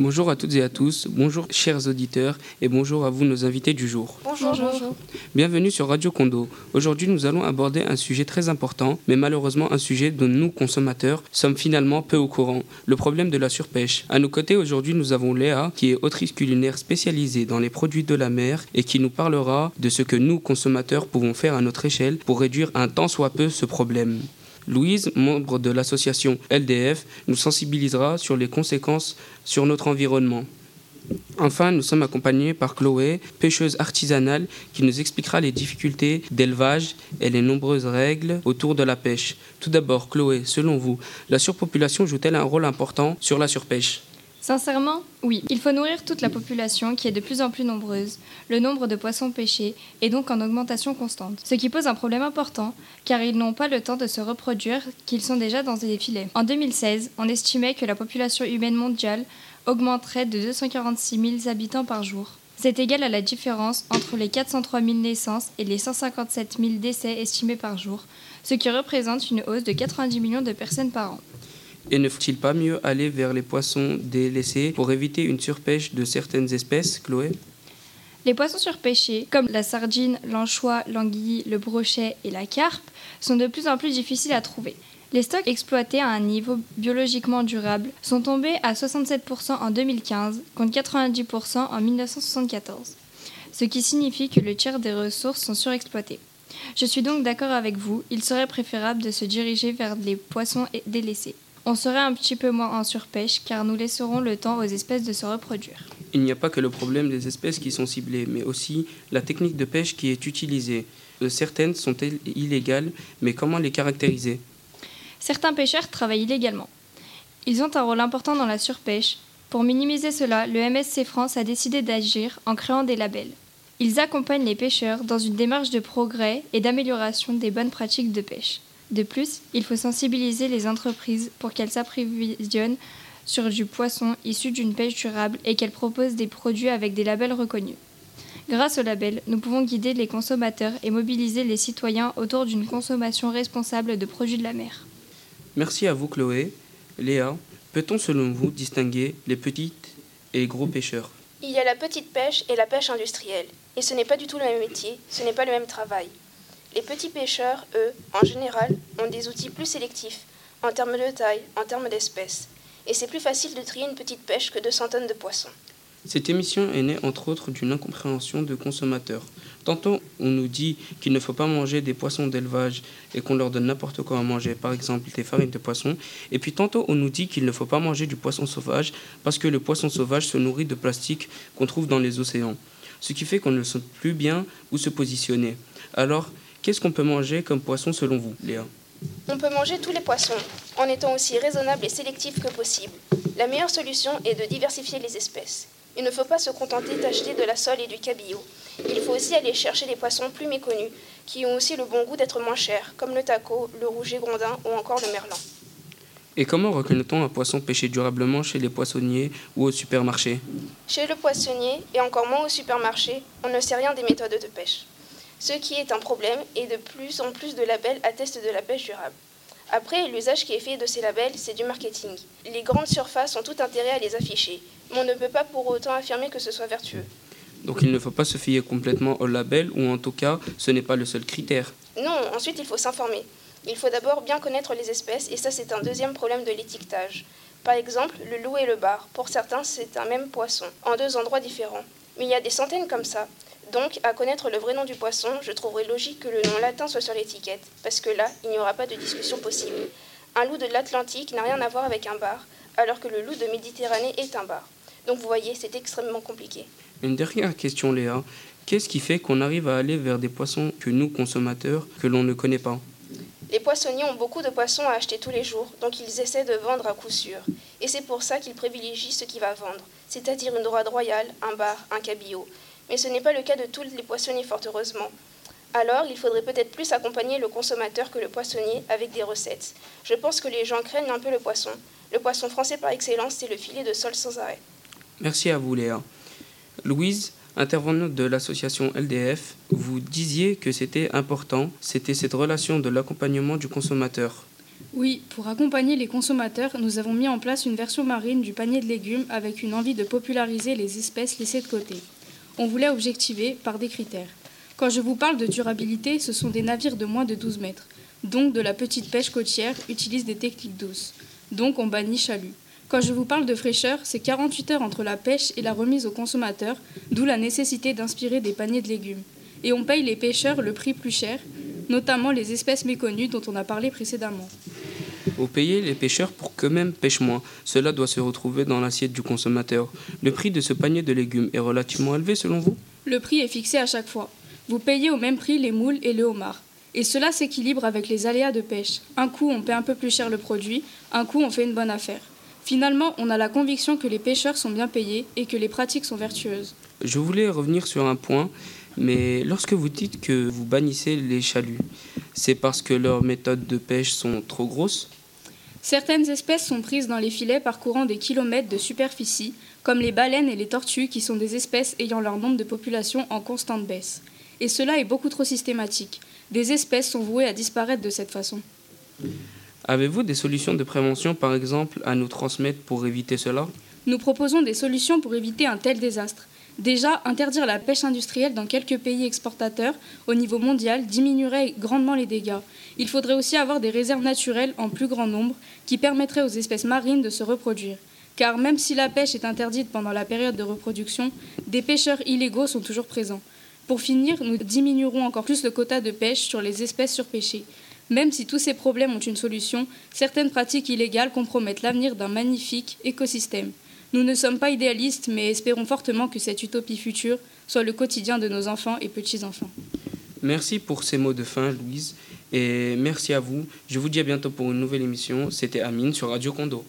Bonjour à toutes et à tous, bonjour chers auditeurs et bonjour à vous nos invités du jour. Bonjour. bonjour. Bienvenue sur Radio Condo. Aujourd'hui nous allons aborder un sujet très important, mais malheureusement un sujet dont nous consommateurs sommes finalement peu au courant, le problème de la surpêche. À nos côtés aujourd'hui nous avons Léa qui est autrice culinaire spécialisée dans les produits de la mer et qui nous parlera de ce que nous consommateurs pouvons faire à notre échelle pour réduire un tant soit peu ce problème. Louise, membre de l'association LDF, nous sensibilisera sur les conséquences sur notre environnement. Enfin, nous sommes accompagnés par Chloé, pêcheuse artisanale, qui nous expliquera les difficultés d'élevage et les nombreuses règles autour de la pêche. Tout d'abord, Chloé, selon vous, la surpopulation joue-t-elle un rôle important sur la surpêche? Sincèrement, oui. Il faut nourrir toute la population qui est de plus en plus nombreuse. Le nombre de poissons pêchés est donc en augmentation constante. Ce qui pose un problème important, car ils n'ont pas le temps de se reproduire qu'ils sont déjà dans des filets. En 2016, on estimait que la population humaine mondiale augmenterait de 246 000 habitants par jour. C'est égal à la différence entre les 403 000 naissances et les 157 000 décès estimés par jour, ce qui représente une hausse de 90 millions de personnes par an. Et ne faut-il pas mieux aller vers les poissons délaissés pour éviter une surpêche de certaines espèces, Chloé? Les poissons surpêchés, comme la sardine, l'anchois, l'anguille, le brochet et la carpe, sont de plus en plus difficiles à trouver. Les stocks exploités à un niveau biologiquement durable sont tombés à 67% en 2015 contre 90% en 1974, ce qui signifie que le tiers des ressources sont surexploitées. Je suis donc d'accord avec vous, il serait préférable de se diriger vers les poissons délaissés. On serait un petit peu moins en surpêche car nous laisserons le temps aux espèces de se reproduire. Il n'y a pas que le problème des espèces qui sont ciblées, mais aussi la technique de pêche qui est utilisée. Euh, certaines sont illégales, mais comment les caractériser? Certains pêcheurs travaillent illégalement. Ils ont un rôle important dans la surpêche. Pour minimiser cela, le MSC France a décidé d'agir en créant des labels. Ils accompagnent les pêcheurs dans une démarche de progrès et d'amélioration des bonnes pratiques de pêche. De plus, il faut sensibiliser les entreprises pour qu'elles s'approvisionnent sur du poisson issu d'une pêche durable et qu'elles proposent des produits avec des labels reconnus. Grâce au label, nous pouvons guider les consommateurs et mobiliser les citoyens autour d'une consommation responsable de produits de la mer. Merci à vous Chloé. Léa, peut-on selon vous distinguer les petites et les gros pêcheurs? Il y a la petite pêche et la pêche industrielle. Et ce n'est pas du tout le même métier, ce n'est pas le même travail. Les petits pêcheurs, eux, en général, ont des outils plus sélectifs, en termes de taille, en termes d'espèces. Et c'est plus facile de trier une petite pêche que 200 tonnes de poissons. Cette émission est née entre autres d'une incompréhension de consommateurs. Tantôt on nous dit qu'il ne faut pas manger des poissons d'élevage et qu'on leur donne n'importe quoi à manger, par exemple des farines de poisson, et puis tantôt on nous dit qu'il ne faut pas manger du poisson sauvage parce que le poisson sauvage se nourrit de plastique qu'on trouve dans les océans. Ce qui fait qu'on ne sait plus bien où se positionner. Alors, Qu'est-ce qu'on peut manger comme poisson selon vous, Léa? On peut manger tous les poissons, en étant aussi raisonnable et sélectif que possible. La meilleure solution est de diversifier les espèces. Il ne faut pas se contenter d'acheter de la sole et du cabillaud. Il faut aussi aller chercher des poissons plus méconnus, qui ont aussi le bon goût d'être moins chers, comme le taco, le rouget grondin ou encore le merlan. Et comment reconnaît-on un poisson pêché durablement chez les poissonniers ou au supermarché? Chez le poissonnier, et encore moins au supermarché, on ne sait rien des méthodes de pêche ce qui est un problème et de plus en plus de labels attestent de la pêche durable. Après, l'usage qui est fait de ces labels, c'est du marketing. Les grandes surfaces ont tout intérêt à les afficher, mais on ne peut pas pour autant affirmer que ce soit vertueux. Donc il ne faut pas se fier complètement au label, ou en tout cas, ce n'est pas le seul critère. Non, ensuite il faut s'informer. Il faut d'abord bien connaître les espèces, et ça c'est un deuxième problème de l'étiquetage. Par exemple, le loup et le bar. Pour certains, c'est un même poisson, en deux endroits différents. Mais il y a des centaines comme ça. Donc, à connaître le vrai nom du poisson, je trouverais logique que le nom latin soit sur l'étiquette, parce que là, il n'y aura pas de discussion possible. Un loup de l'Atlantique n'a rien à voir avec un bar, alors que le loup de Méditerranée est un bar. Donc vous voyez, c'est extrêmement compliqué. Une dernière question, Léa. Qu'est-ce qui fait qu'on arrive à aller vers des poissons que nous, consommateurs, que l'on ne connaît pas? Les poissonniers ont beaucoup de poissons à acheter tous les jours, donc ils essaient de vendre à coup sûr. Et c'est pour ça qu'ils privilégient ce qui va vendre, c'est-à-dire une droite royale, un bar, un cabillaud mais ce n'est pas le cas de tous les poissonniers, fort heureusement. Alors, il faudrait peut-être plus accompagner le consommateur que le poissonnier avec des recettes. Je pense que les gens craignent un peu le poisson. Le poisson français par excellence, c'est le filet de sol sans arrêt. Merci à vous, Léa. Louise, intervenante de l'association LDF, vous disiez que c'était important, c'était cette relation de l'accompagnement du consommateur. Oui, pour accompagner les consommateurs, nous avons mis en place une version marine du panier de légumes avec une envie de populariser les espèces laissées de côté. On voulait objectiver par des critères. Quand je vous parle de durabilité, ce sont des navires de moins de 12 mètres, donc de la petite pêche côtière, utilisent des techniques douces. Donc on bannit chalut. Quand je vous parle de fraîcheur, c'est 48 heures entre la pêche et la remise au consommateur, d'où la nécessité d'inspirer des paniers de légumes. Et on paye les pêcheurs le prix plus cher, notamment les espèces méconnues dont on a parlé précédemment. Vous payez les pêcheurs pour qu'eux-mêmes pêchent moins. Cela doit se retrouver dans l'assiette du consommateur. Le prix de ce panier de légumes est relativement élevé selon vous? Le prix est fixé à chaque fois. Vous payez au même prix les moules et le homard. Et cela s'équilibre avec les aléas de pêche. Un coup, on paie un peu plus cher le produit, un coup, on fait une bonne affaire. Finalement, on a la conviction que les pêcheurs sont bien payés et que les pratiques sont vertueuses. Je voulais revenir sur un point, mais lorsque vous dites que vous bannissez les chaluts, c'est parce que leurs méthodes de pêche sont trop grosses? Certaines espèces sont prises dans les filets parcourant des kilomètres de superficie, comme les baleines et les tortues qui sont des espèces ayant leur nombre de population en constante baisse. Et cela est beaucoup trop systématique. Des espèces sont vouées à disparaître de cette façon. Avez-vous des solutions de prévention, par exemple, à nous transmettre pour éviter cela? Nous proposons des solutions pour éviter un tel désastre. Déjà, interdire la pêche industrielle dans quelques pays exportateurs au niveau mondial diminuerait grandement les dégâts. Il faudrait aussi avoir des réserves naturelles en plus grand nombre qui permettraient aux espèces marines de se reproduire. Car même si la pêche est interdite pendant la période de reproduction, des pêcheurs illégaux sont toujours présents. Pour finir, nous diminuerons encore plus le quota de pêche sur les espèces surpêchées. Même si tous ces problèmes ont une solution, certaines pratiques illégales compromettent l'avenir d'un magnifique écosystème. Nous ne sommes pas idéalistes, mais espérons fortement que cette utopie future soit le quotidien de nos enfants et petits-enfants. Merci pour ces mots de fin, Louise, et merci à vous. Je vous dis à bientôt pour une nouvelle émission. C'était Amine sur Radio Condo.